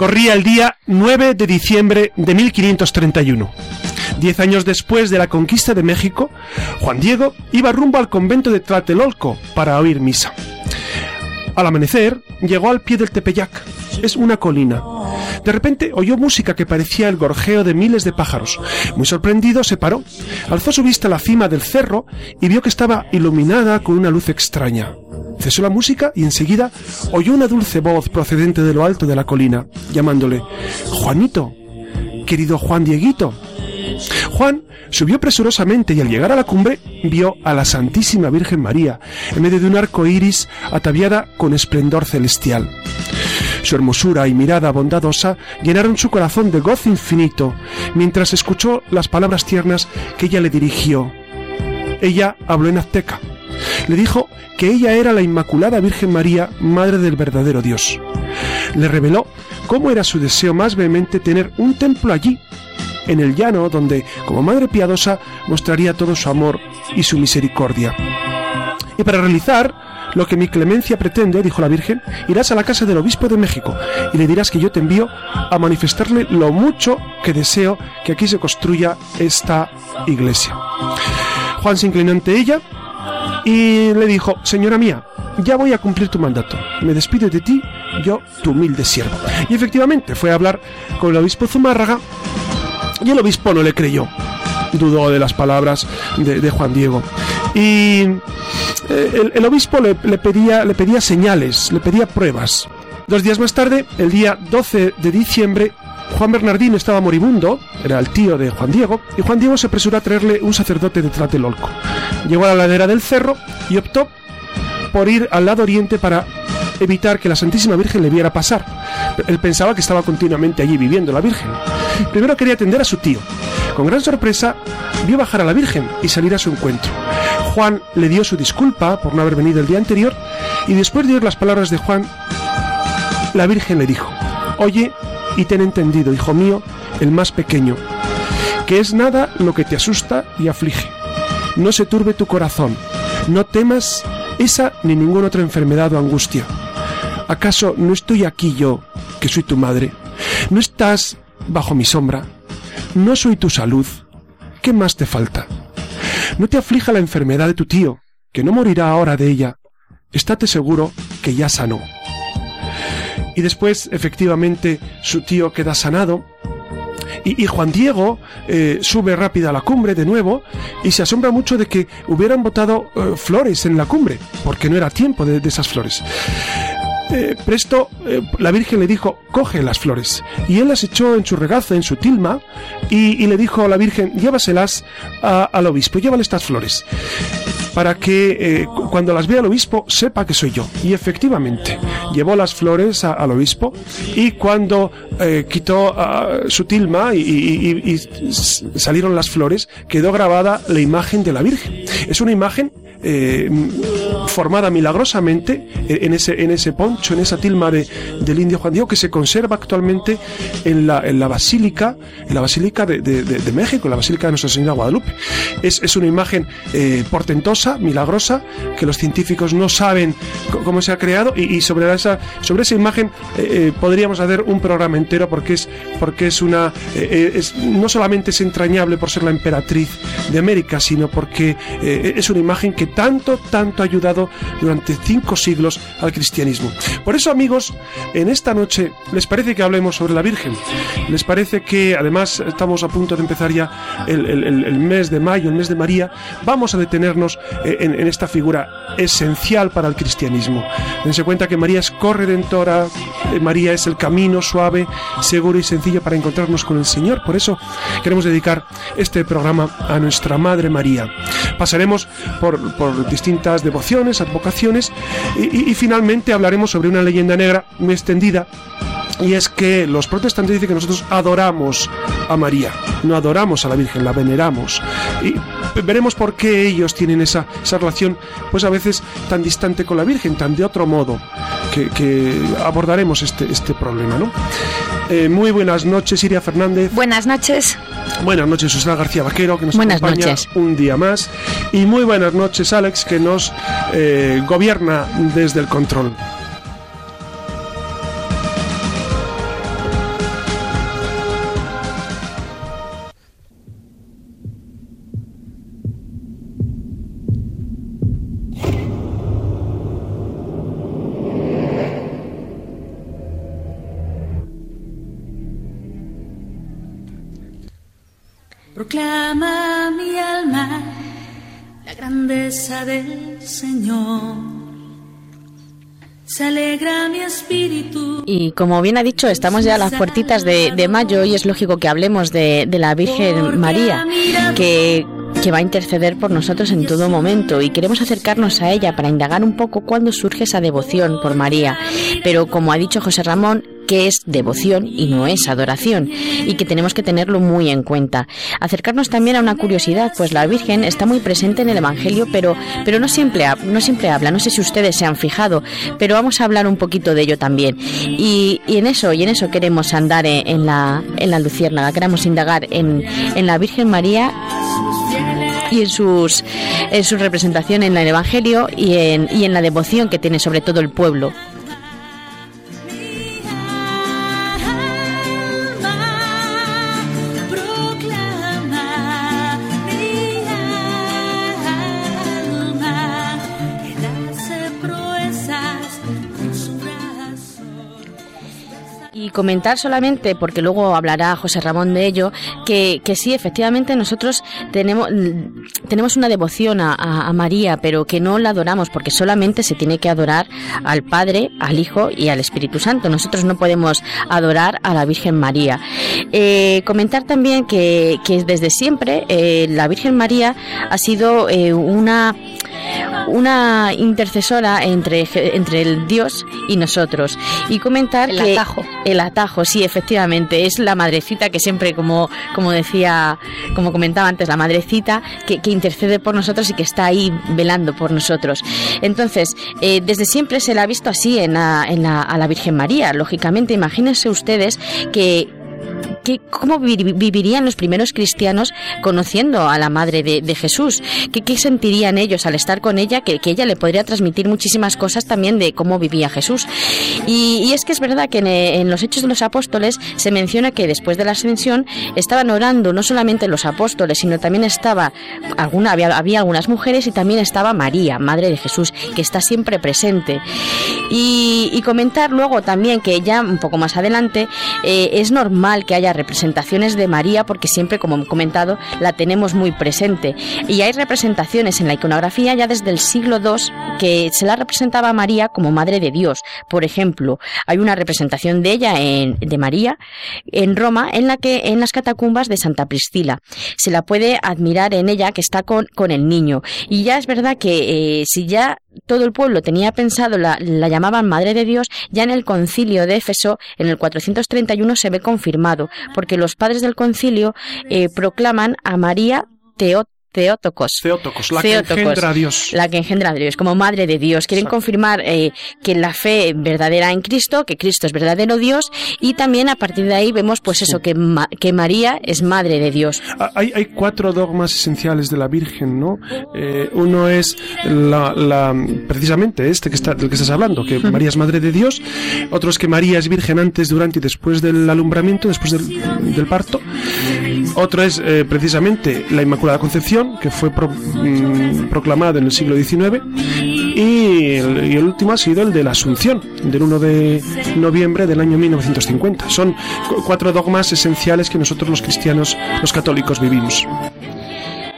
Corría el día 9 de diciembre de 1531. Diez años después de la conquista de México, Juan Diego iba rumbo al convento de Tlatelolco para oír misa. Al amanecer, llegó al pie del Tepeyac. Es una colina. De repente oyó música que parecía el gorjeo de miles de pájaros. Muy sorprendido, se paró, alzó su vista a la cima del cerro y vio que estaba iluminada con una luz extraña. Cesó la música y enseguida oyó una dulce voz procedente de lo alto de la colina, llamándole Juanito, querido Juan Dieguito. Juan subió presurosamente y al llegar a la cumbre vio a la Santísima Virgen María en medio de un arco iris ataviada con esplendor celestial. Su hermosura y mirada bondadosa llenaron su corazón de gozo infinito mientras escuchó las palabras tiernas que ella le dirigió. Ella habló en azteca. Le dijo que ella era la Inmaculada Virgen María, Madre del verdadero Dios. Le reveló cómo era su deseo más vehemente tener un templo allí, en el llano, donde, como Madre piadosa, mostraría todo su amor y su misericordia. Y para realizar lo que mi clemencia pretende, dijo la Virgen, irás a la casa del obispo de México y le dirás que yo te envío a manifestarle lo mucho que deseo que aquí se construya esta iglesia. Juan se inclinó ante ella y le dijo, señora mía, ya voy a cumplir tu mandato, me despido de ti, yo tu humilde siervo. Y efectivamente fue a hablar con el obispo Zumárraga y el obispo no le creyó, dudó de las palabras de, Juan Diego. Y eh, el, obispo le, pedía, le pedía señales, le pedía pruebas. Dos días más tarde, el día 12 de diciembre, Juan Bernardino estaba moribundo, era el tío de Juan Diego, y Juan Diego se apresuró a traerle un sacerdote de Tlatelolco. Llegó a la ladera del cerro y optó por ir al lado oriente para evitar que la Santísima Virgen le viera pasar. Él pensaba que estaba continuamente allí viviendo la Virgen. Primero quería atender a su tío. Con gran sorpresa, vio bajar a la Virgen y salir a su encuentro. Juan le dio su disculpa por no haber venido el día anterior y después de oír las palabras de Juan, la Virgen le dijo, Oye, y ten entendido, hijo mío, el más pequeño, que es nada lo que te asusta y aflige. No se turbe tu corazón, no temas esa ni ninguna otra enfermedad o angustia. ¿Acaso no estoy aquí yo, que soy tu madre? ¿No estás bajo mi sombra? ¿No soy tu salud? ¿Qué más te falta? No te aflija la enfermedad de tu tío, que no morirá ahora de ella. Estate seguro que ya sanó y después efectivamente su tío queda sanado. Y, Juan Diego eh, sube rápido a la cumbre de nuevo y se asombra mucho de que hubieran botado eh, flores en la cumbre, porque no era tiempo de, esas flores. Eh, presto, la Virgen le dijo, coge las flores. Y él las echó en su regazo, en su tilma, y, le dijo a la Virgen, llévaselas al obispo, llévale estas flores para que eh, cuando las vea el obispo sepa que soy yo. Y efectivamente, llevó las flores al obispo y cuando eh, quitó ah, su tilma y, salieron las flores, quedó grabada la imagen de la Virgen. Es una imagen eh, formada milagrosamente en ese, en ese poncho, en esa tilma de, del indio Juan Diego, que se conserva actualmente en la, en la basílica, en la basílica de, de, México, en la basílica de Nuestra Señora Guadalupe. Es, es una imagen portentosa milagrosa, que los científicos no saben cómo se ha creado y, sobre, esa, sobre esa imagen eh, eh, podríamos hacer un programa entero porque es, porque es una, eh, no solamente es entrañable por ser la emperatriz de América, sino porque es una imagen que tanto, tanto ha ayudado durante cinco siglos al cristianismo. Por eso, amigos, en esta noche, ¿les parece que hablemos sobre la Virgen? ¿Les parece que, además, estamos a punto de empezar ya el, el mes de mayo, el mes de María, vamos a detenernos en, esta figura esencial para el cristianismo. Dense cuenta que María es corredentora, eh, María es el camino suave, seguro y sencillo para encontrarnos con el Señor. Por eso queremos dedicar este programa a nuestra Madre María. Pasaremos por, distintas devociones, advocaciones y finalmente hablaremos sobre una leyenda negra muy extendida y es que los protestantes dicen que nosotros adoramos a María, no adoramos a la Virgen, la veneramos. Y veremos por qué ellos tienen esa, esa relación, pues a veces tan distante con la Virgen, tan de otro modo, que, abordaremos este, este problema, ¿no? Eh, muy buenas noches, Iria Fernández. Buenas noches. Buenas noches, Susana García Vaquero, que nos acompaña un día más. Y muy buenas noches, Alex, que nos eh, gobierna desde el control. Grandeza del Señor. Se alegra mi espíritu. Y como bien ha dicho, estamos ya a las puertitas de, mayo y es lógico que hablemos de, de la Virgen María, que que va a interceder por nosotros en todo momento y queremos acercarnos a ella para indagar un poco cuándo surge esa devoción por María. Pero como ha dicho José Ramón, que es devoción y no es adoración y que tenemos que tenerlo muy en cuenta. Acercarnos también a una curiosidad, pues la Virgen está muy presente en el Evangelio, pero, pero no, siempre, no siempre habla, no sé si ustedes se han fijado, pero vamos a hablar un poquito de ello también. Y, en eso, y en eso queremos andar en, la, en la Luciérnaga, queremos indagar en, en la Virgen María y en, sus, en su representación en el Evangelio y en, y en la devoción que tiene sobre todo el pueblo. Comentar solamente, porque luego hablará José Ramón de ello, que, que sí, efectivamente nosotros tenemos, tenemos una devoción a, María, pero que no la adoramos, porque solamente se tiene que adorar al Padre, al Hijo y al Espíritu Santo. Nosotros no podemos adorar a la Virgen María. Eh, comentar también que, que desde siempre eh, la Virgen María ha sido eh, una una intercesora entre, entre el Dios y nosotros. Y comentar el que atajo. el sí, efectivamente, es la madrecita que siempre, como, como decía, como comentaba antes, la madrecita que, intercede por nosotros y que está ahí velando por nosotros. Entonces, eh, desde siempre se la ha visto así en, en la, a la Virgen María. Lógicamente, imagínense ustedes que ¿Cómo vivirían los primeros cristianos conociendo a la madre de, Jesús? ¿Qué, sentirían ellos al estar con ella? Que, ella le podría transmitir muchísimas cosas también de cómo vivía Jesús. Y, es que es verdad que en, los Hechos de los Apóstoles se menciona que después de la ascensión estaban orando no solamente los apóstoles, sino también estaba alguna, había, algunas mujeres y también estaba María, madre de Jesús, que está siempre presente. Y, comentar luego también que ya un poco más adelante eh, es normal que haya representaciones de María porque siempre, como he comentado, la tenemos muy presente. Y hay representaciones en la iconografía ya desde el siglo II que se la representaba a María como Madre de Dios. Por ejemplo, hay una representación de ella en, de María en Roma en la que en las catacumbas de Santa Priscila se la puede admirar en ella que está con, con el niño. Y ya es verdad que eh, si ya todo el pueblo tenía pensado, la, la, llamaban Madre de Dios, ya en el concilio de Éfeso, en el 431, se ve confirmado, porque los padres del concilio eh, proclaman a María Teot Teótocos. Teótocos, la que engendra a Dios. La que engendra a Dios, como Madre de Dios. Quieren confirmar eh, que la fe verdadera en Cristo, que Cristo es verdadero Dios, y también a partir de ahí vemos pues eso, que, que María es Madre de Dios. Ah, hay, hay cuatro dogmas esenciales de la Virgen, ¿no? Eh, uno es la, precisamente este que está, del que estás hablando, que María es Madre de Dios. Otro es que María es virgen antes, durante y después del alumbramiento, después del, del parto. Otro es eh, precisamente la Inmaculada Concepción que fue mm, proclamada en el siglo XIX, y el, último ha sido el de la Asunción, del 1 de noviembre del año 1950. Son cuatro dogmas esenciales que nosotros los cristianos, los católicos, vivimos.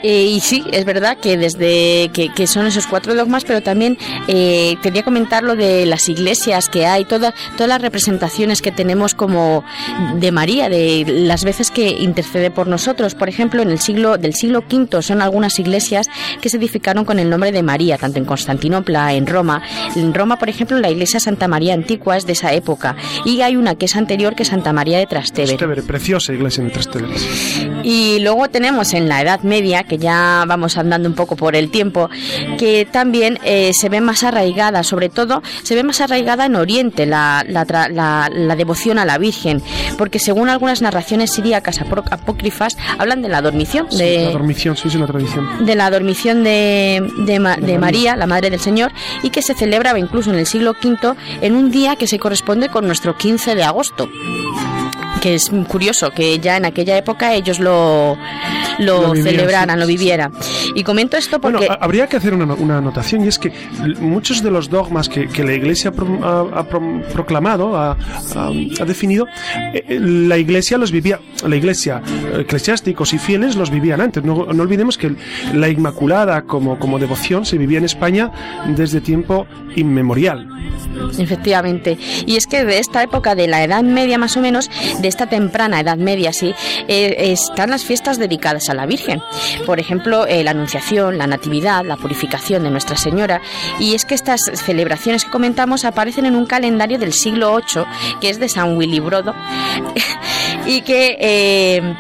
Eh, y sí, es verdad que desde que, son esos cuatro dogmas, pero también eh, quería comentar lo de las iglesias que hay, todas todas las representaciones que tenemos como de María, de las veces que intercede por nosotros. Por ejemplo, en el siglo del siglo V son algunas iglesias que se edificaron con el nombre de María, tanto en Constantinopla, en Roma. En Roma, por ejemplo, la iglesia Santa María Antigua es de esa época y hay una que es anterior que es Santa María de Trastevere. Trastevere, preciosa iglesia de Trastevere. Y luego tenemos en la Edad Media, que ya vamos andando un poco por el tiempo, que también eh, se ve más arraigada, sobre todo se ve más arraigada en Oriente la, la, devoción a la Virgen, porque según algunas narraciones siríacas apócrifas hablan de la dormición. De, la dormición, sí, es una tradición. De la dormición de, de, María, la Madre del Señor, y que se celebraba incluso en el siglo V en un día que se corresponde con nuestro 15 de agosto que es curioso que ya en aquella época ellos lo, lo, celebraran, lo vivieran. Y comento esto porque... Bueno, habría que hacer una, una, anotación y es que muchos de los dogmas que, que la Iglesia ha, proclamado, ha, ha definido, eh, eh, la Iglesia los vivía, la Iglesia, eclesiásticos y fieles los vivían antes. No, no olvidemos que la Inmaculada como, como devoción se vivía en España desde tiempo inmemorial. Efectivamente. Y es que de esta época de la Edad Media más o menos, de esta temprana Edad Media, sí, eh, están las fiestas dedicadas a la Virgen. Por ejemplo, eh, la Anunciación, la Natividad, la Purificación de Nuestra Señora. Y es que estas celebraciones que comentamos aparecen en un calendario del siglo VIII, que es de San Willy Brodo, y que... Eh,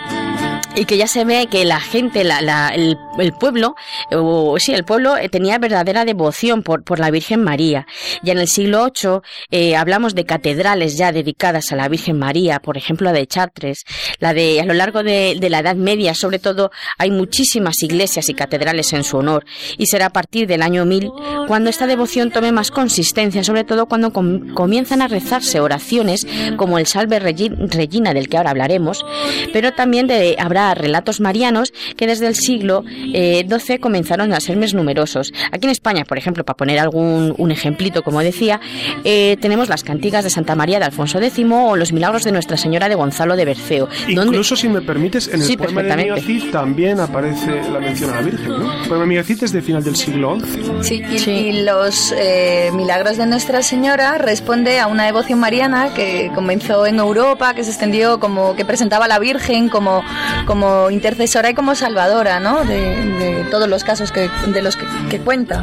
y que ya se ve que la gente, la, el, pueblo, o sí, el pueblo eh, tenía verdadera devoción por, por la Virgen María. Ya en el siglo VIII eh, hablamos de catedrales ya dedicadas a la Virgen María, por ejemplo la de Chartres, la de a lo largo de, la Edad Media, sobre todo, hay muchísimas iglesias y catedrales en su honor. Y será a partir del año 1000 cuando esta devoción tome más consistencia, sobre todo cuando comienzan a rezarse oraciones como el Salve Regina del que ahora hablaremos, pero también de, habrá relatos marianos que desde el siglo XII eh, comenzaron a ser más numerosos. Aquí en España, por ejemplo, para poner algún un ejemplito, como decía, eh, tenemos las cantigas de Santa María de Alfonso X o los milagros de Nuestra Señora de Gonzalo de Berceo. Incluso, si me permites, en el poema de Miguel también aparece la mención a la Virgen, ¿no? El poema de es de final del siglo XI. Sí, y, los eh, milagros de Nuestra Señora responde a una devoción mariana que comenzó en Europa, que se extendió como que presentaba a la Virgen como como intercesora y como salvadora, ¿no? De, todos los casos que, de los que, cuenta.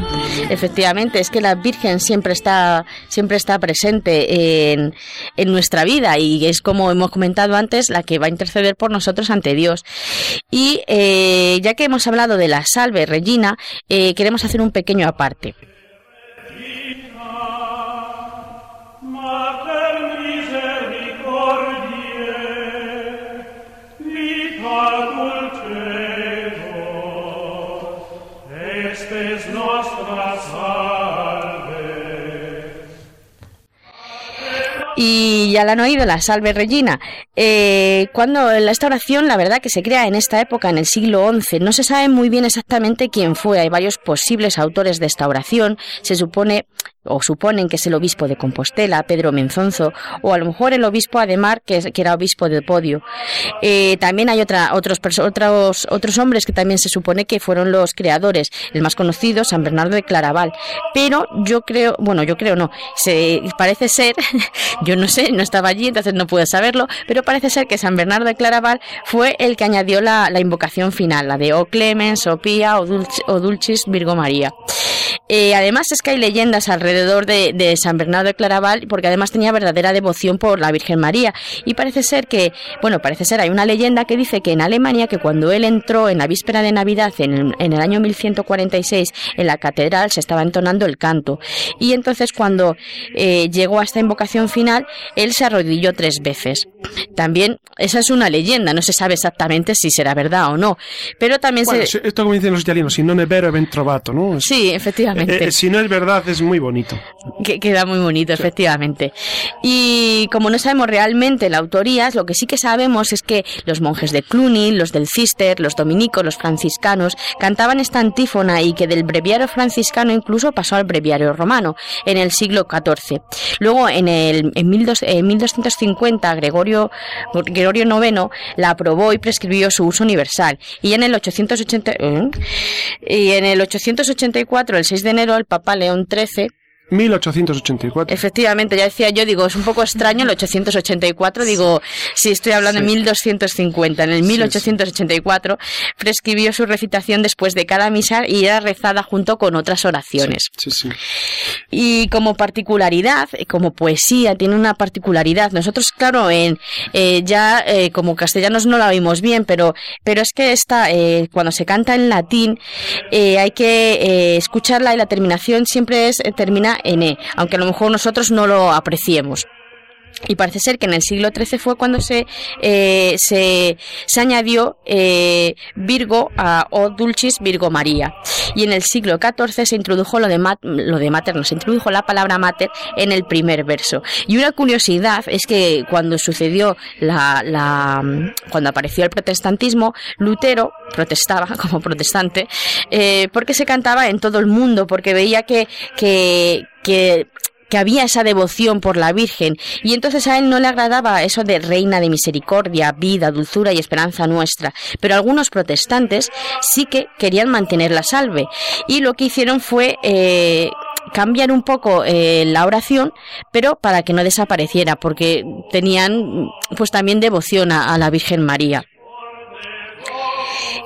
Efectivamente, es que la Virgen siempre está, siempre está presente en, en nuestra vida y es como hemos comentado antes, la que va a interceder por nosotros ante Dios. Y eh, ya que hemos hablado de la salve Regina, eh, queremos hacer un pequeño aparte. dulcedo, estes nostras sal, y ya la han oído, la Salve Regina. Eh, cuando esta oración, la verdad que se crea en esta época, en el siglo XI, no se sabe muy bien exactamente quién fue. Hay varios posibles autores de esta oración. Se supone o suponen que es el obispo de Compostela, Pedro Menzonzo, o a lo mejor el obispo Ademar, que, que era obispo de Podio. Eh, también hay otra, otros, otros, otros hombres que también se supone que fueron los creadores. El más conocido, San Bernardo de Claraval. Pero yo creo, bueno, yo creo no, se, parece ser, yo no sé, no estaba allí, entonces no puedo saberlo, pero parece ser que San Bernardo de Claraval fue el que añadió la, la invocación final, la de O Clemens, O Pía, O, Dulcis, Virgo María. Eh, además es que hay leyendas alrededor de, San Bernardo de Claraval, porque además tenía verdadera devoción por la Virgen María. Y parece ser que, bueno, parece ser, hay una leyenda que dice que en Alemania, que cuando él entró en la víspera de Navidad, en el, año 1146, en la catedral se estaba entonando el canto. Y entonces cuando eh, llegó a esta invocación final, él se arrodilló tres veces. También, esa es una leyenda, no se sabe exactamente si será verdad o no. Pero también se... Esto como dicen los italianos, si no es vero, ben trovato, ¿no? Sí, efectivamente. Eh, eh, si no es verdad, es muy bonito. Que queda muy bonito, efectivamente. Y como no sabemos realmente la autoría, lo que sí que sabemos es que los monjes de Cluny, los del Cister, los dominicos, los franciscanos, cantaban esta antífona y que del breviario franciscano incluso pasó al breviario romano en el siglo XIV. Luego, en, el, en, 1250, Gregorio, Gregorio IX la aprobó y prescribió su uso universal. Y en el 880, ¿eh? y en el 884, el 6 de enero, el Papa León XIII 1884. Efectivamente, ya decía yo, digo, es un poco extraño el 884, digo, si estoy hablando de 1250, en el 1884 prescribió su recitación después de cada misa y era rezada junto con otras oraciones. Sí, sí. Y como particularidad, como poesía, tiene una particularidad. Nosotros, claro, en eh, ya eh, como castellanos no la oímos bien, pero, pero es que esta, eh, cuando se canta en latín, hay que escucharla y la terminación siempre es termina N, aunque a lo mejor nosotros no lo apreciemos. Y parece ser que en el siglo XIII fue cuando se, eh, se, se, añadió eh, Virgo a O Dulcis Virgo María. Y en el siglo XIV se introdujo lo de, lo de materno, se introdujo la palabra mater en el primer verso. Y una curiosidad es que cuando sucedió la, la cuando apareció el protestantismo, Lutero protestaba como protestante eh, porque se cantaba en todo el mundo, porque veía que, que, que que había esa devoción por la Virgen. Y entonces a él no le agradaba eso de reina de misericordia, vida, dulzura y esperanza nuestra, pero algunos protestantes sí que querían mantenerla salve. Y lo que hicieron fue eh, cambiar un poco eh, la oración, pero para que no desapareciera, porque tenían pues también devoción a la Virgen María.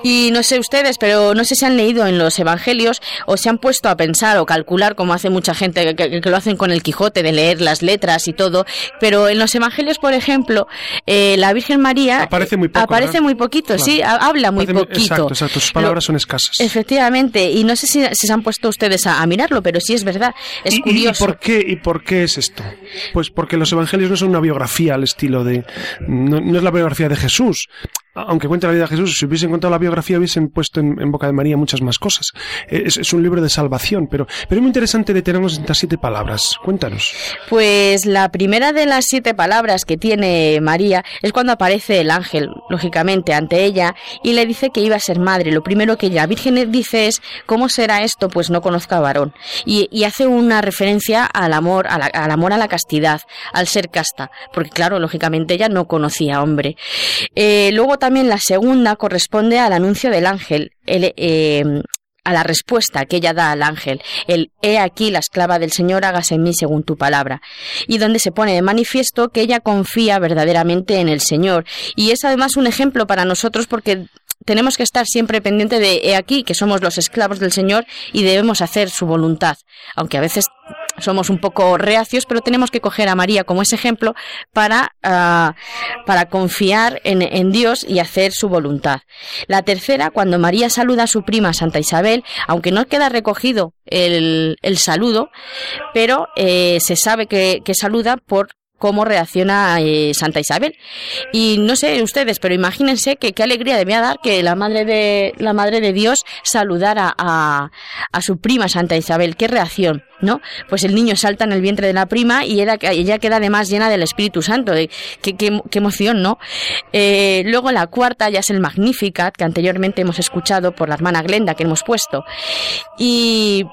Y no sé ustedes, pero no sé si han leído en los evangelios o se han puesto a pensar o calcular, como hace mucha gente que, lo hacen con el Quijote, de leer las letras y todo. Pero en los evangelios, por ejemplo, eh, la Virgen María. Aparece muy poco. Aparece muy poquito, sí, habla muy poquito. Exacto, exacto, sus palabras son escasas. Efectivamente, y no sé si, se han puesto ustedes a, mirarlo, pero sí es verdad, es curioso. ¿y por, qué, ¿Y por qué es esto? Pues porque los evangelios no son una biografía al estilo de. no es la biografía de Jesús aunque cuente la vida de Jesús, si hubiesen contado la biografía hubiesen puesto en, boca de María muchas más cosas. Es, un libro de salvación, pero, pero es muy interesante detenernos en estas siete palabras. Cuéntanos. Pues la primera de las siete palabras que tiene María es cuando aparece el ángel, lógicamente, ante ella y le dice que iba a ser madre. Lo primero que la Virgen dice es, ¿cómo será esto? Pues no conozco a varón. Y, hace una referencia al amor, al amor a la castidad, al ser casta, porque claro, lógicamente ella no conocía hombre. Eh, luego también la segunda corresponde al anuncio del ángel, eh, a la respuesta que ella da al ángel, el He aquí la esclava del Señor, hágase en mí según tu palabra, y donde se pone de manifiesto que ella confía verdaderamente en el Señor. Y es además un ejemplo para nosotros porque tenemos que estar siempre pendiente de he aquí que somos los esclavos del Señor y debemos hacer su voluntad, aunque a veces somos un poco reacios, pero tenemos que coger a María como ese ejemplo para, ah, para confiar en, Dios y hacer su voluntad. La tercera, cuando María saluda a su prima Santa Isabel, aunque no queda recogido el, el saludo, pero eh, se sabe que, que saluda por cómo reacciona eh, Santa Isabel. Y no sé ustedes, pero imagínense que qué alegría debía dar que la madre de la madre de Dios saludara a, su prima Santa Isabel. Qué reacción, ¿no? Pues el niño salta en el vientre de la prima y ella, queda además llena del Espíritu Santo. Qué, qué, emoción, ¿no? Eh, luego la cuarta ya es el Magnificat, que anteriormente hemos escuchado por la hermana Glenda que hemos puesto. Y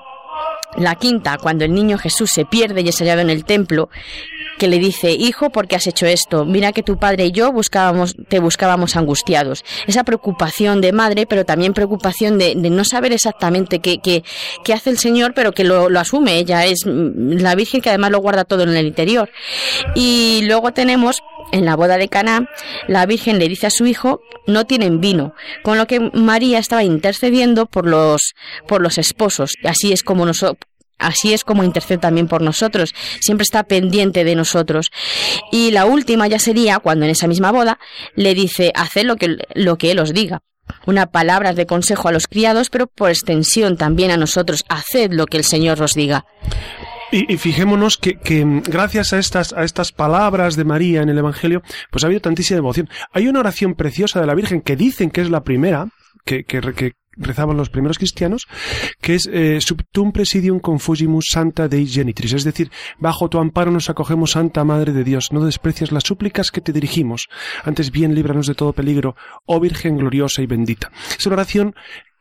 la quinta, cuando el niño Jesús se pierde y es hallado en el templo que le dice, hijo, ¿por qué has hecho esto? Mira que tu padre y yo buscábamos, te buscábamos angustiados. Esa preocupación de madre, pero también preocupación de, no saber exactamente qué, qué, qué, hace el Señor, pero que lo, lo asume. Ella es la Virgen que además lo guarda todo en el interior. Y luego tenemos en la boda de Caná, la Virgen le dice a su hijo, no tienen vino, con lo que María estaba intercediendo por los, por los esposos. Así es como nosotros, Así es como intercede también por nosotros, siempre está pendiente de nosotros. Y la última ya sería cuando en esa misma boda le dice, haced lo que, lo que Él os diga. Una palabra de consejo a los criados, pero por extensión también a nosotros, haced lo que el Señor os diga. Y, fijémonos que, gracias a estas, a estas palabras de María en el Evangelio, pues ha habido tantísima devoción. Hay una oración preciosa de la Virgen que dicen que es la primera, que, que, rezaban los primeros cristianos, que es eh, subtum presidium confugimus santa dei genitris, es decir, bajo tu amparo nos acogemos Santa Madre de Dios, no desprecias las súplicas que te dirigimos, antes bien líbranos de todo peligro, oh Virgen gloriosa y bendita. Es una oración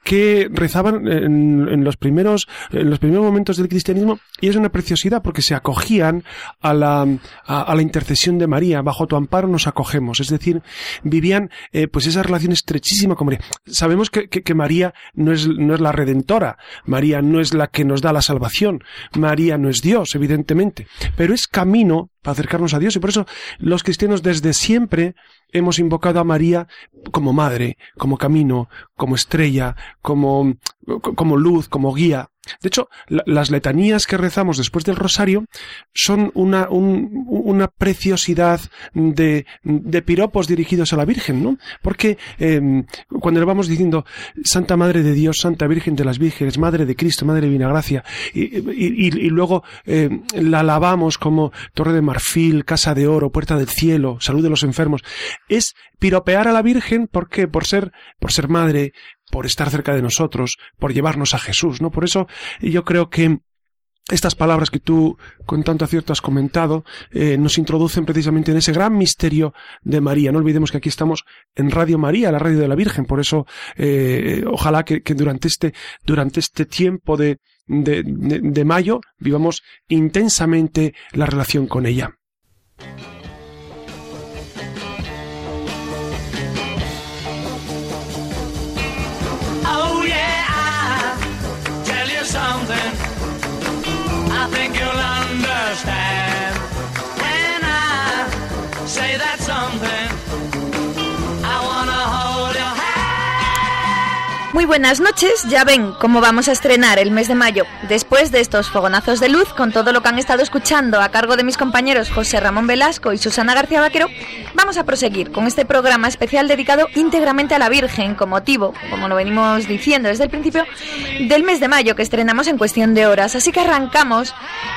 que rezaban en, los primeros en los primeros momentos del cristianismo y es una preciosidad porque se acogían a la a, la intercesión de María. Bajo tu amparo nos acogemos. Es decir vivían eh, pues esa relación estrechísima con María. Sabemos que, que, que, María no es no es la redentora. María no es la que nos da la salvación. María no es Dios evidentemente. Pero es camino para acercarnos a Dios. Y por eso los cristianos desde siempre hemos invocado a María como madre, como camino, como estrella, como, como luz, como guía. De hecho, las letanías que rezamos después del rosario son una, una preciosidad de, de, piropos dirigidos a la Virgen, ¿no? Porque em, cuando le vamos diciendo Santa Madre de Dios, Santa Virgen de las Vírgenes, Madre de Cristo, Madre Divina Gracia, y, y, y luego em, la alabamos como Torre de Marfil, Casa de Oro, Puerta del Cielo, Salud de los Enfermos, es piropear a la Virgen, ¿por qué? Por ser, por ser madre, por estar cerca de nosotros, por llevarnos a Jesús, ¿no? Por eso yo creo que estas palabras que tú con tanto acierto has comentado eh, nos introducen precisamente en ese gran misterio de María. No olvidemos que aquí estamos en Radio María, la radio de la Virgen. Por eso, eh, ojalá que, durante este durante este tiempo de, de, de mayo vivamos intensamente la relación con ella. Muy buenas noches, ya ven cómo vamos a estrenar el mes de mayo. Después de estos fogonazos de luz, con todo lo que han estado escuchando a cargo de mis compañeros José Ramón Velasco y Susana García Vaquero, vamos a proseguir con este programa especial dedicado íntegramente a la Virgen, con motivo, como lo venimos diciendo desde el principio, del mes de mayo que estrenamos en cuestión de horas. Así que arrancamos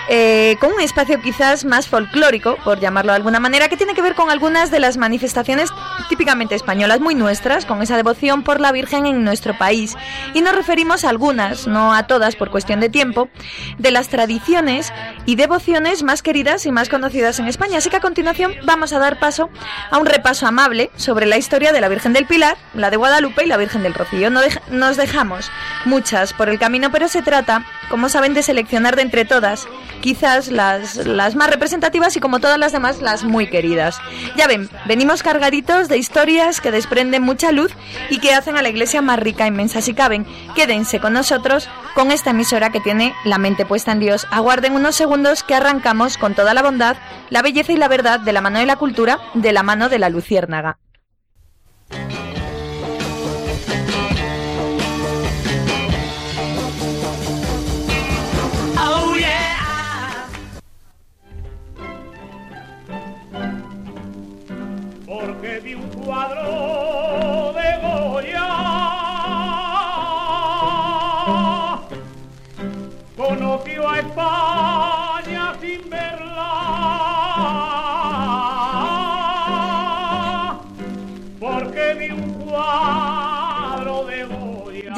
eh, con un espacio quizás más folclórico, por llamarlo de alguna manera, que tiene que ver con algunas de las manifestaciones típicamente españolas, muy nuestras, con esa devoción por la Virgen en nuestro país y nos referimos a algunas, no a todas por cuestión de tiempo, de las tradiciones y devociones más queridas y más conocidas en España. Así que a continuación vamos a dar paso a un repaso amable sobre la historia de la Virgen del Pilar, la de Guadalupe y la Virgen del Rocío. Nos dejamos muchas por el camino, pero se trata, como saben, de seleccionar de entre todas, quizás las, las más representativas y como todas las demás, las muy queridas. Ya ven, venimos cargaditos de historias que desprenden mucha luz y que hacen a la iglesia más rica y si caben, quédense con nosotros con esta emisora que tiene la mente puesta en Dios. Aguarden unos segundos que arrancamos con toda la bondad, la belleza y la verdad de la mano de la cultura, de la mano de la luciérnaga. Cuadro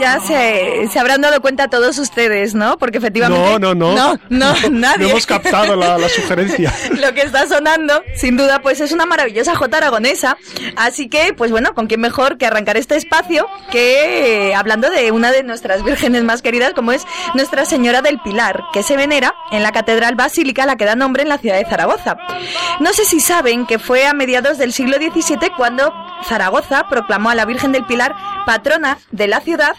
Ya se, se habrán dado cuenta todos ustedes, ¿no? Porque efectivamente. No, no, no. No, no, nadie. No hemos captado la, la sugerencia. Lo que está sonando, sin duda, pues es una maravillosa jota aragonesa. Así que, pues bueno, con quién mejor que arrancar este espacio que eh, hablando de una de nuestras vírgenes más queridas, como es Nuestra Señora del Pilar, que se venera en la Catedral Basílica, la que da nombre en la ciudad de Zaragoza. No sé si saben que fue a mediados del siglo XVII cuando Zaragoza proclamó a la Virgen del Pilar patrona de la ciudad,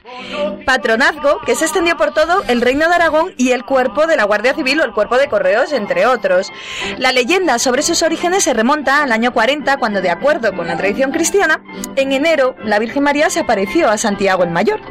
patronazgo que se extendió por todo el Reino de Aragón y el cuerpo de la Guardia Civil o el cuerpo de correos, entre otros. La leyenda sobre sus orígenes se remonta al año 40, cuando, de acuerdo con la tradición cristiana, en enero la Virgen María se apareció a Santiago el Mayor.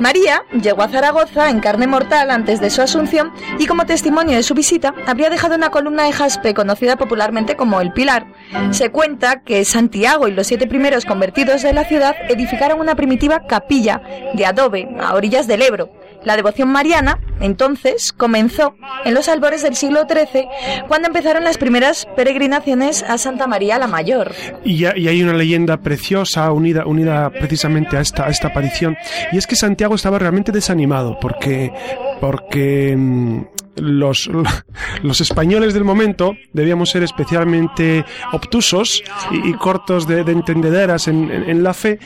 María llegó a Zaragoza en carne mortal antes de su asunción y como testimonio de su visita habría dejado una columna de jaspe conocida popularmente como el Pilar. Se cuenta que Santiago y los siete primeros convertidos de la ciudad edificaron una primitiva capilla de adobe a orillas del Ebro La devoción mariana, entonces, comenzó en los albores del siglo XIII, cuando empezaron las primeras peregrinaciones a Santa María la Mayor. Y, hay una leyenda preciosa unida, precisamente a esta aparición, y es que Santiago estaba realmente desanimado, porque, porque mm, los, los españoles del momento debíamos ser especialmente obtusos y, cortos de, de entendederas en, en, en, la fe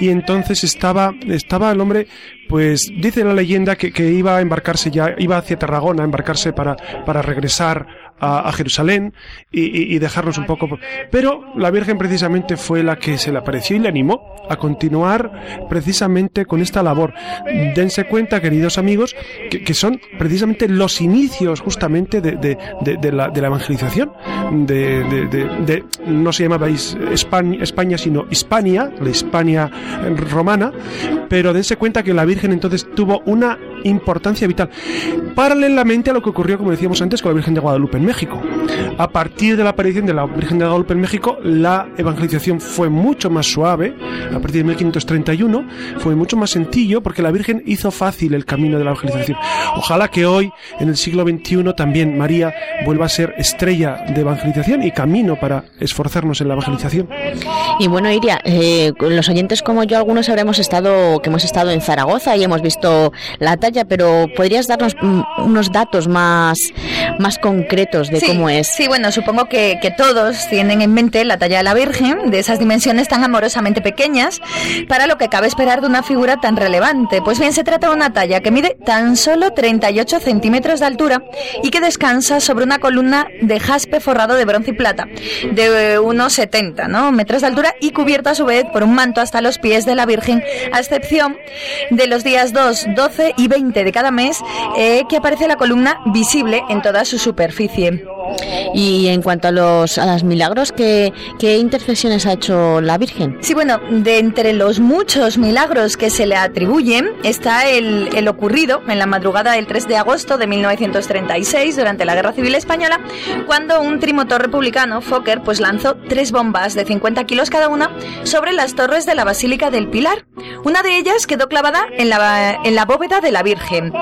y entonces estaba, estaba el hombre pues dice la leyenda que, que iba a embarcarse ya, iba hacia Tarragona a embarcarse para, para regresar a, Jerusalén y, y, un poco. Pero la Virgen precisamente fue la que se le apareció y le animó a continuar precisamente con esta labor. Dense cuenta, queridos amigos, que, son precisamente los inicios justamente de, de, de, de la, evangelización. De, no se llamaba España, España, sino Hispania, la Hispania romana, pero dense cuenta que la Virgen entonces tuvo una importancia vital. Paralelamente a lo que ocurrió, como decíamos antes, con la Virgen de Guadalupe en México. A partir de la aparición de la Virgen de Guadalupe en México, la evangelización fue mucho más suave. A partir de 1531 fue mucho más sencillo porque la Virgen hizo fácil el camino de la evangelización. Ojalá que hoy, en el siglo XXI, también María vuelva a ser estrella de evangelización y camino para esforzarnos en la evangelización. Y bueno, Iria, eh, los oyentes como yo, algunos habremos estado, que hemos estado en Zaragoza y hemos visto la talla, pero ¿podrías darnos unos datos más, más concretos de sí, cómo es? Sí, bueno, supongo que, que, todos tienen en mente la talla de la Virgen, de esas dimensiones tan amorosamente pequeñas, para lo que cabe esperar de una figura tan relevante. Pues bien, se trata de una talla que mide tan solo 38 centímetros de altura y que descansa sobre una columna de jaspe forrado de bronce y plata, de unos 70 ¿no? metros de altura y cubierta a su vez por un manto hasta los pies de la Virgen, a excepción de los días 2, 12 y 20 de cada mes, eh, que aparece la columna visible en toda su superficie. Y en cuanto a los a los milagros, ¿qué, ¿qué, intercesiones ha hecho la Virgen? Sí, bueno, de entre los muchos milagros que se le atribuyen está el, el ocurrido en la madrugada del 3 de agosto de 1936, durante la Guerra Civil Española, cuando un trimotor republicano, Fokker, pues lanzó tres bombas de 50 kilos cada una sobre las torres de la Basílica del Pilar. Una de ellas quedó clavada en la, en la bóveda de la Virgen.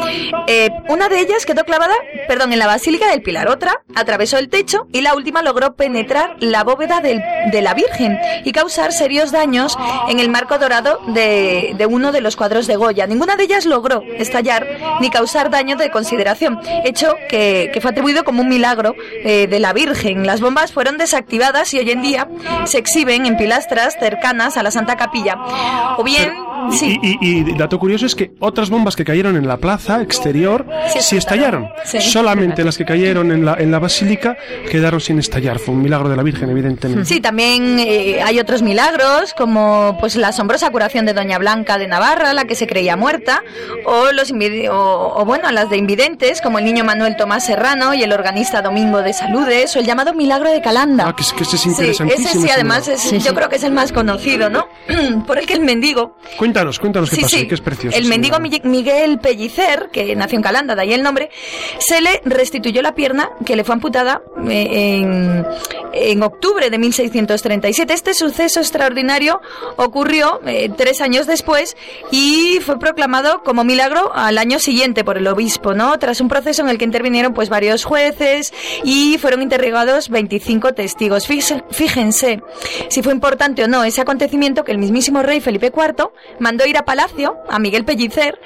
Eh, una de ellas quedó clavada, perdón, en la Basílica del Pilar. Otra atravesó el techo y la última logró penetrar la bóveda del, de la Virgen y causar serios daños en el marco dorado de, de, uno de los cuadros de Goya. Ninguna de ellas logró estallar ni causar daño de consideración, hecho que, que fue atribuido como un milagro eh, de la Virgen. Las bombas fueron desactivadas y hoy en día se exhiben en pilastras cercanas a la Santa Capilla. O bien... Sí. Y, y, y, dato curioso es que otras bombas que cayeron en la plaza exterior sí, sí estallaron. Sí, Solamente las que cayeron en la, en la basílica quedaron sin estallar. Fue un milagro de la Virgen, evidentemente. Sí, también eh, hay otros milagros, como pues la asombrosa curación de Doña Blanca de Navarra, la que se creía muerta, o los o, o, bueno, las de invidentes, como el niño Manuel Tomás Serrano y el organista Domingo de Saludes, o el llamado milagro de Calanda. Ah, que, que ese es interesantísimo. ese sí, además, es, yo creo que es el más conocido, ¿no? Por el que el mendigo Cuéntanos, cuéntanos qué sí, pasa, sí. que es precioso. El mendigo Miguel Pellicer, que nació en Calanda, de ahí el nombre, se le restituyó la pierna que le fue amputada eh, en, en octubre de 1637. Este suceso extraordinario ocurrió eh, tres años después y fue proclamado como milagro al año siguiente por el obispo, ¿no? Tras un proceso en el que intervinieron pues varios jueces y fueron interrogados 25 testigos. Fíjense si fue importante o no ese acontecimiento que el mismísimo rey Felipe IV mandó ir a palacio a Miguel Pellicer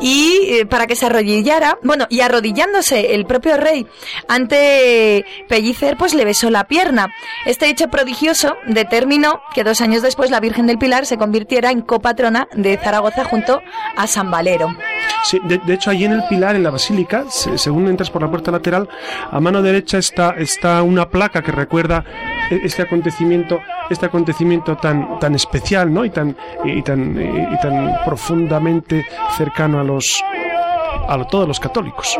y eh, para que se arrodillara, bueno, y arrodillándose el propio rey ante Pellicer, pues le besó la pierna. Este hecho prodigioso determinó que dos años después la Virgen del Pilar se convirtiera en copatrona de Zaragoza junto a San Valero. Sí, de, de, hecho, allí en el pilar, en la basílica, se, según entras por la puerta lateral, a mano derecha está, está una placa que recuerda este acontecimiento, este acontecimiento tan, tan especial, ¿no? Y tan, y tan, y tan profundamente cercano a los, a todos los católicos.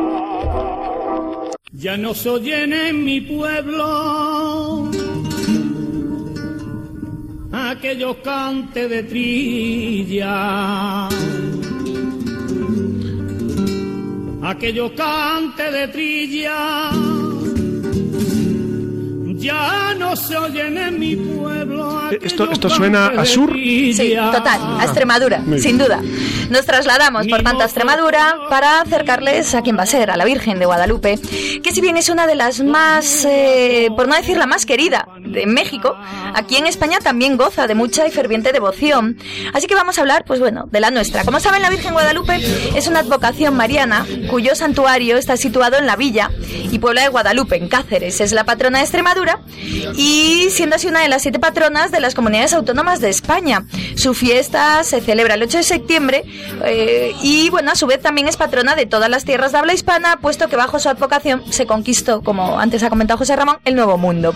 Ya no soy en mi pueblo. Aquellos cantes de trilla. Aquellos cantes de trilla ya no se oyen en mi pueblo. Eh, esto- esto suena a sur. Sí, total, a Extremadura, sin duda. Nos trasladamos por tanto a Extremadura para acercarles a quién va a ser, a la Virgen de Guadalupe, que si bien es una de las más, eh, por no decir la más querida de México, aquí en España también goza de mucha y ferviente devoción. Así que vamos a hablar, pues bueno, de la nuestra. Como saben, la Virgen Guadalupe es una advocación mariana cuyo santuario está situado en la villa y Puebla de Guadalupe, en Cáceres. Es la patrona de Extremadura y siendo así una de las siete patronas de las comunidades autónomas de España. Su fiesta se celebra el 8 de septiembre eh, y, bueno, a su vez también es patrona de todas las tierras de habla hispana, puesto que bajo su advocación se conquistó, como antes ha comentado José Ramón, el Nuevo Mundo.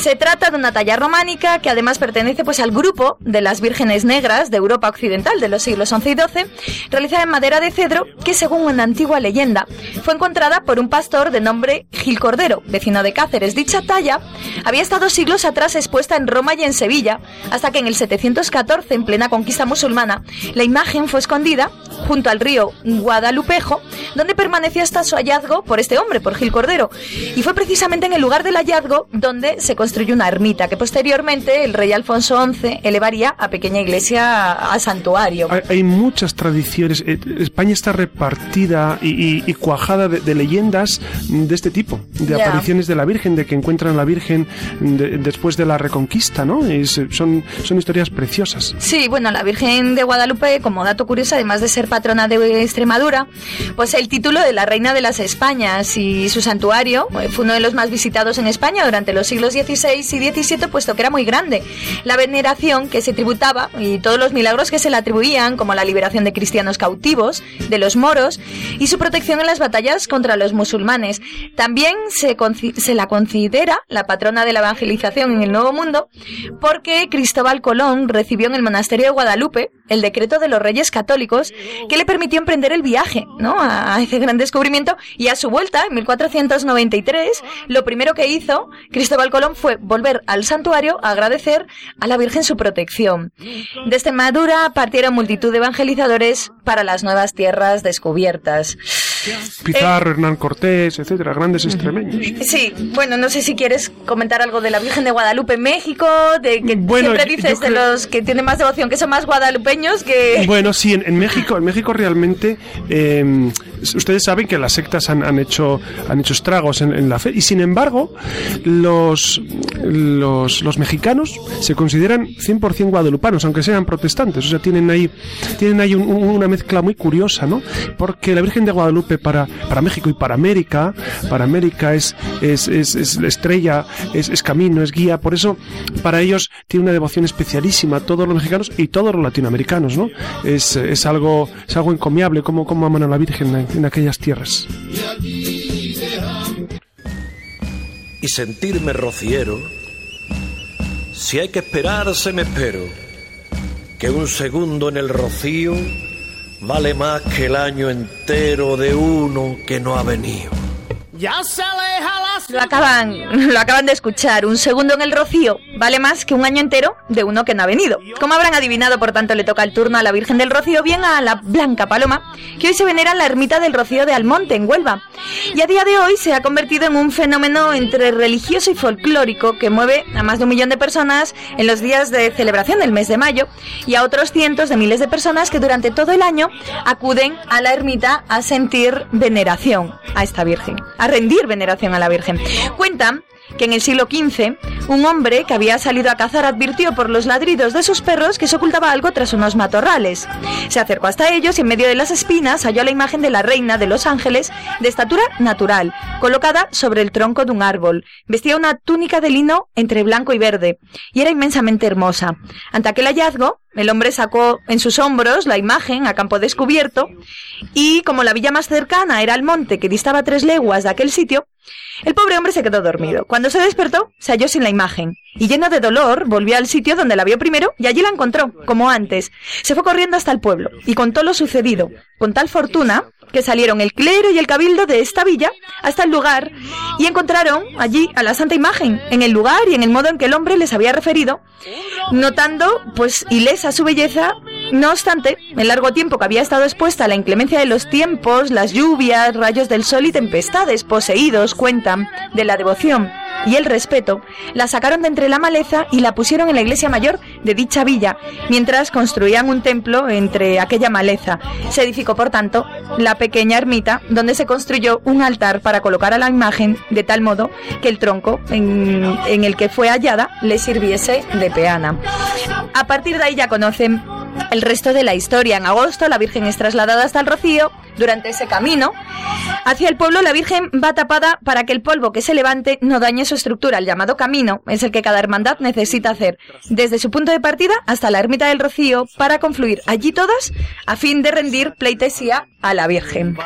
Se trata de una talla románica que además pertenece pues al grupo de las vírgenes negras de Europa Occidental de los siglos XI y XII, realizada en madera de cedro que según una antigua leyenda fue encontrada por un pastor de nombre Gil Cordero, vecino de Cáceres. Dicha talla había estado siglos atrás expuesta en Roma y en Sevilla, hasta que en el 714, en plena conquista musulmana, la imagen fue escondida junto al río Guadalupejo, donde permaneció hasta su hallazgo por este hombre, por Gil Cordero. Y fue precisamente en el lugar del hallazgo donde se construyó una ermita, que posteriormente el rey Alfonso XI elevaría a pequeña iglesia a santuario. Hay, hay muchas tradiciones. Eh, España está repartida y, y- y cuajada de, de leyendas de este tipo, de apariciones de la Virgen, de que encuentran la Virgen de- después de la Reconquista, ¿no? Son, son historias preciosas. Sí, bueno, la Virgen de Guadalupe, como dato curioso, además de ser patrona de Extremadura, pues el título de la Reina de las Españas y su santuario eh, fue uno de los más visitados en España durante los siglos XVI y XVII, puesto que era muy grande. La veneración que se tributaba y todos los milagros que se le atribuían, como la liberación de cristianos cautivos, de los moros y su protección en las batallas contra los musulmanes. También se, se la considera la patrona de la evangelización en el Nuevo Mundo porque Cristóbal Colón recibió en el monasterio de Guadalupe el decreto de los reyes católicos que le permitió emprender el viaje ¿no? a ese gran descubrimiento y a su vuelta en 1493 lo primero que hizo Cristóbal Colón fue volver al santuario a agradecer a la Virgen su protección. De Extremadura partieron multitud de evangelizadores para las nuevas tierras descubiertas. Pizarro, Hernán Cortés, etcétera, grandes extremeños. Sí, bueno, no sé si quieres comentar algo de la Virgen de Guadalupe en México, de que Bueno, siempre dices de los que tienen más devoción, que son más guadalupeños que... Bueno, sí, en, en México, en México realmente, eh, ustedes saben que las sectas han, han hecho, han hecho estragos en, en la fe y sin embargo, los, los, los mexicanos se consideran 100% guadalupanos, aunque sean protestantes. O sea, tienen ahí, tienen ahí un- un- una mezcla muy curiosa, ¿no? Porque la Virgen de Guadalupe para, para México y para América, para América es, es, es, es la estrella, es, camino, es guía. Por eso, para ellos tiene una devoción especialísima todos los mexicanos y todos los latinoamericanos, ¿no? Es, es algo, es algo encomiable como, como aman a la Virgen en, en aquellas tierras. y sentirme rociero. Si hay que esperarse, me espero. Que un segundo en el rocío vale más que el año entero de uno que no ha venido. Ya se aleja la Lo acaban, lo acaban de escuchar. Un segundo en el rocío vale más que un año entero de uno que no ha venido. Como habrán adivinado, por tanto, le toca el turno a la Virgen del Rocío, bien a la Blanca Paloma, que hoy se venera en la ermita del Rocío de Almonte, en Huelva. Y a día de hoy se ha convertido en un fenómeno entre religioso y folclórico que mueve a más de un millón de personas en los días de celebración del mes de mayo y a otros cientos de miles de personas que durante todo el año acuden a la ermita a sentir veneración a esta Virgen, rendir veneración a la Virgen. Cuentan que en el siglo XV un hombre que había salido a cazar advirtió por los ladridos de sus perros que se ocultaba algo tras unos matorrales. Se acercó hasta ellos y en medio de las espinas halló la imagen de la reina de los ángeles de estatura natural, colocada sobre el tronco de un árbol. Vestía una túnica de lino entre blanco y verde y era inmensamente hermosa. Ante aquel hallazgo, el hombre sacó en sus hombros la imagen a campo descubierto y como la villa más cercana era el monte que distaba tres leguas de aquel sitio, el pobre hombre se quedó dormido. Cuando se despertó, se halló sin la imagen y lleno de dolor volvió al sitio donde la vio primero y allí la encontró, como antes. Se fue corriendo hasta el pueblo y contó lo sucedido, con tal fortuna que salieron el clero y el cabildo de esta villa hasta el lugar y encontraron allí a la santa imagen, en el lugar y en el modo en que el hombre les había referido, notando pues ilesa su belleza, no obstante, el largo tiempo que había estado expuesta a la inclemencia de los tiempos, las lluvias, rayos del sol y tempestades, poseídos, cuentan, de la devoción y el respeto, la sacaron de entre la maleza y la pusieron en la iglesia mayor de dicha villa, mientras construían un templo entre aquella maleza. Se edificó, por tanto, la pequeña ermita donde se construyó un altar para colocar a la imagen de tal modo que el tronco en, en el que fue hallada le sirviese de peana. A partir de ahí ya conocen el resto de la historia. En agosto la Virgen es trasladada hasta el Rocío. Durante ese camino hacia el pueblo la Virgen va tapada para que el polvo que se levante no dañe su estructura. El llamado camino es el que cada hermandad necesita hacer desde su punto de partida hasta la ermita del Rocío para confluir allí todas a fin de rendir pleitesía a la Virgen.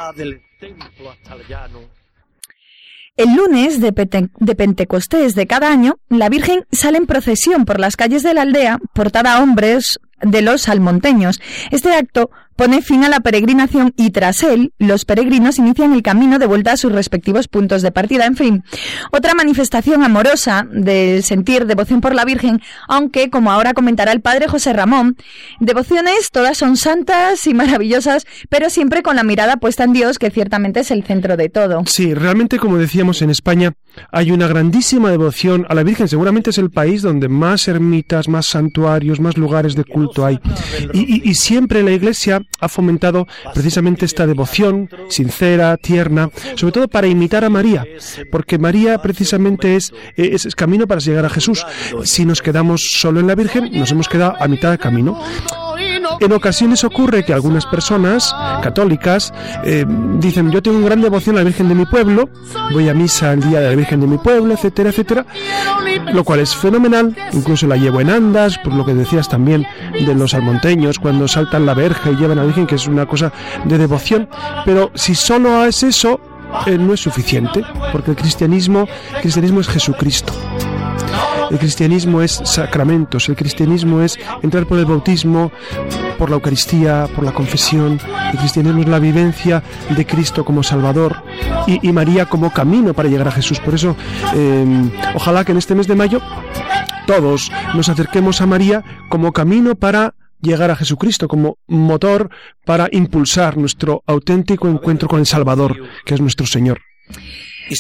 El lunes de, de, Pentecostés de cada año, la Virgen sale en procesión por las calles de la aldea, portada a hombres de los salmonteños. Este acto pone fin a la peregrinación y tras él los peregrinos inician el camino de vuelta a sus respectivos puntos de partida. En fin, otra manifestación amorosa del sentir devoción por la Virgen, aunque, como ahora comentará el padre José Ramón, devociones todas son santas y maravillosas, pero siempre con la mirada puesta en Dios, que ciertamente es el centro de todo. Sí, realmente, como decíamos en España, hay una grandísima devoción a la Virgen. Seguramente es el país donde más ermitas, más santuarios, más lugares de culto hay. Y, y siempre la Iglesia ha fomentado precisamente esta devoción sincera, tierna, sobre todo para imitar a María, porque María precisamente es, camino para llegar a Jesús. Si nos quedamos solo en la Virgen, nos hemos quedado a mitad de camino. En ocasiones ocurre que algunas personas católicas eh, dicen yo tengo gran devoción a la Virgen de mi pueblo, voy a misa el día de la Virgen de mi pueblo, etcétera, etcétera, lo cual es fenomenal, incluso la llevo en andas, por lo que decías también de los almonteños, cuando saltan la verja y llevan a la Virgen, que es una cosa de devoción, pero si solo es eso, eh, no es suficiente, porque el cristianismo, el cristianismo es Jesucristo. El cristianismo es sacramentos, el cristianismo es entrar por el bautismo, por la Eucaristía, por la confesión. El cristianismo es la vivencia de Cristo como Salvador y, María como camino para llegar a Jesús. Por eso, em, ojalá que en este mes de mayo todos nos acerquemos a María como camino para llegar a Jesucristo como motor para impulsar nuestro auténtico encuentro con el Salvador, que es nuestro Señor.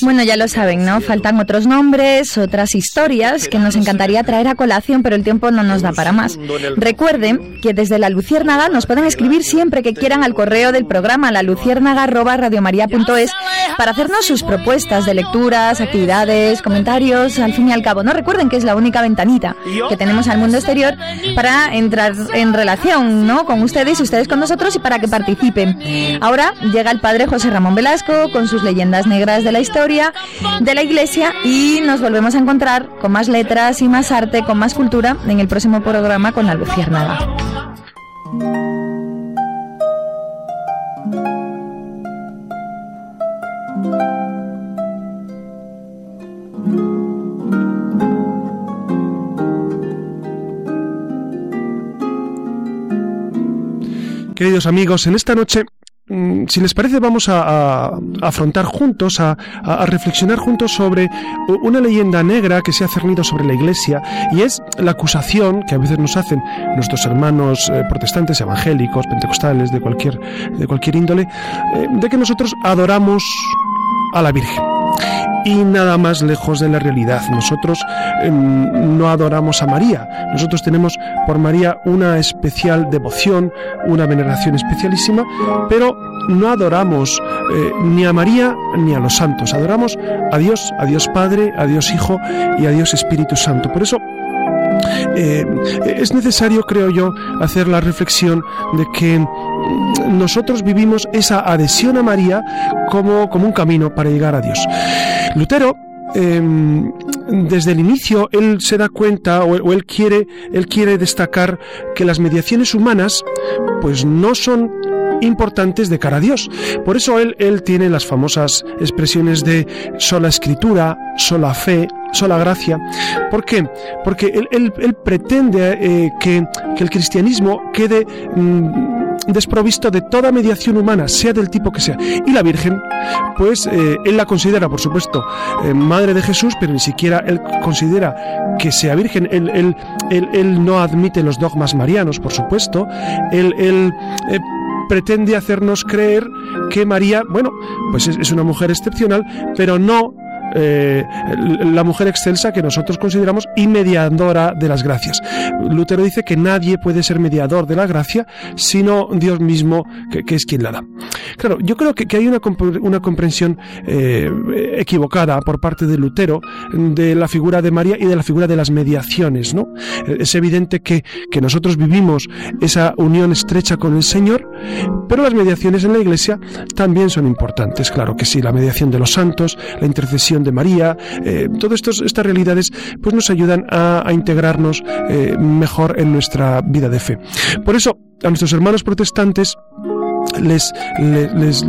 Bueno, ya lo saben, ¿no? Faltan otros nombres, otras historias que nos encantaría traer a colación, pero el tiempo no nos da para más. Recuerden que desde la Luciérnaga nos pueden escribir siempre que quieran al correo del programa la luciérnaga@radiomaria.es para hacernos sus propuestas de lecturas, actividades, comentarios, al fin y al cabo. No recuerden que es la única ventanita que tenemos al mundo exterior para entrar en relación, ¿no? Con ustedes ustedes con nosotros y para que participen. Ahora llega el padre José Ramón Velasco con sus leyendas negras de la historia de la iglesia y nos volvemos a encontrar con más letras y más arte, con más cultura en el próximo programa con la Luciérnaga. Queridos amigos, en esta noche si les parece, vamos a, afrontar juntos, a, reflexionar juntos sobre una leyenda negra que se ha cernido sobre la Iglesia y es la acusación que a veces nos hacen nuestros hermanos eh, protestantes, evangélicos, pentecostales, de cualquier, de cualquier índole, eh, de que nosotros adoramos a la Virgen y nada más lejos de la realidad. Nosotros em, no adoramos a María, nosotros tenemos por María una especial devoción, una veneración especialísima, pero no adoramos eh, ni a María ni a los santos, adoramos a Dios, a Dios Padre, a Dios Hijo y a Dios Espíritu Santo. Por eso eh, es necesario, creo yo, hacer la reflexión de que nosotros vivimos esa adhesión a María como, como un camino para llegar a Dios. Lutero em, desde el inicio él se da cuenta o, él quiere él quiere destacar que las mediaciones humanas pues no son importantes de cara a Dios. Por eso él, él tiene las famosas expresiones de sola escritura, sola fe, sola gracia. ¿Por qué? Porque él, él, pretende eh, que, que, el cristianismo quede mm, desprovisto de toda mediación humana, sea del tipo que sea. Y la Virgen, pues eh, él la considera, por supuesto, eh, madre de Jesús, pero ni siquiera él considera que sea Virgen. Él, él, él no admite los dogmas marianos, por supuesto. Él, él pretende hacernos creer que María, bueno, pues es, una mujer excepcional, pero no eh, la mujer excelsa que nosotros consideramos y mediadora de las gracias. Lutero dice que nadie puede ser mediador de la gracia sino Dios mismo que, es quien la da. Claro, yo creo que, hay una, una comprensión eh, equivocada por parte de Lutero de la figura de María y de la figura de las mediaciones, ¿no? Es evidente que, que nosotros vivimos esa unión estrecha con el Señor, pero las mediaciones en la Iglesia también son importantes, claro que sí, la mediación de los santos, la intercesión de María, eh, todas estas realidades pues nos ayudan a, integrarnos eh, mejor en nuestra vida de fe. Por eso, a nuestros hermanos protestantes, les, les,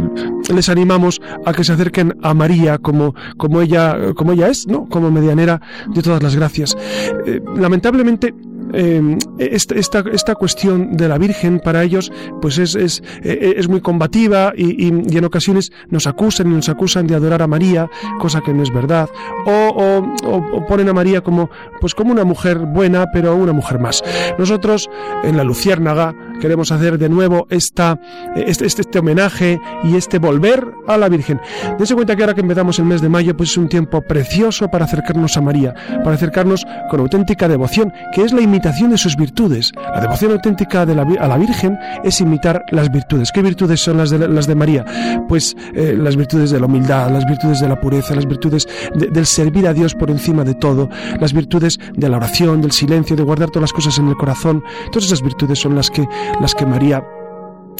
les, animamos a que se acerquen a María como, como, ella, como ella es, ¿no? como medianera de todas las gracias. Eh, lamentablemente, Em, esta, esta, cuestión de la Virgen para ellos pues es, es, e, es muy combativa y, en ocasiones nos acusan y nos acusan de adorar a María, cosa que no es verdad, o, o, ponen a María como, pues como una mujer buena, pero una mujer más. Nosotros en la Luciérnaga queremos hacer de nuevo esta, este, este, este homenaje y este volver a la Virgen. Dense cuenta que ahora que empezamos el mes de mayo, pues es un tiempo precioso para acercarnos a María, para acercarnos con auténtica devoción, que es la imitación de sus virtudes. La devoción auténtica de la, a la Virgen es imitar las virtudes. ¿Qué virtudes son las de, las de María? Pues eh, las virtudes de la humildad, las virtudes de la pureza, las virtudes del servir a Dios por encima de todo, las virtudes de la oración, del silencio, de guardar todas las cosas en el corazón. Todas esas virtudes son las que, las que María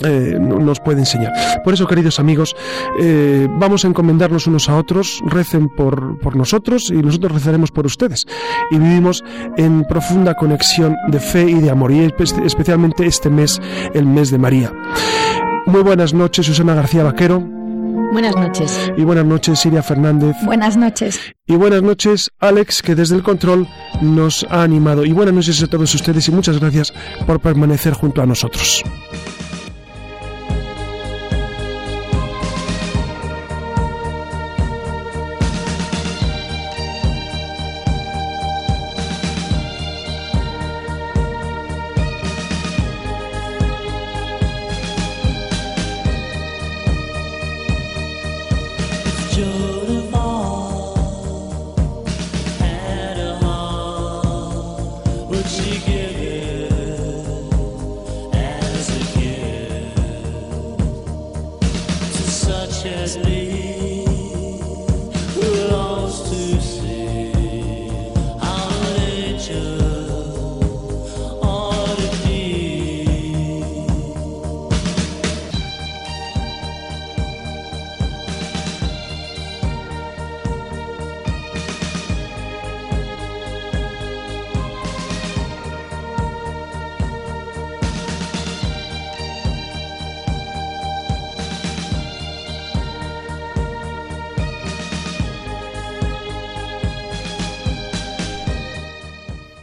eh, nos puede enseñar. Por eso, queridos amigos, eh, vamos a encomendarnos unos a otros, recen por, por nosotros y nosotros rezaremos por ustedes. Y vivimos en profunda conexión de fe y de amor, y especialmente este mes, el mes de María. Muy buenas noches, Susana García Vaquero. Buenas noches. Y buenas noches, Siria Fernández. Buenas noches. Y buenas noches, Alex, que desde el control nos ha animado. Y buenas noches a todos ustedes y muchas gracias por permanecer junto a nosotros. show.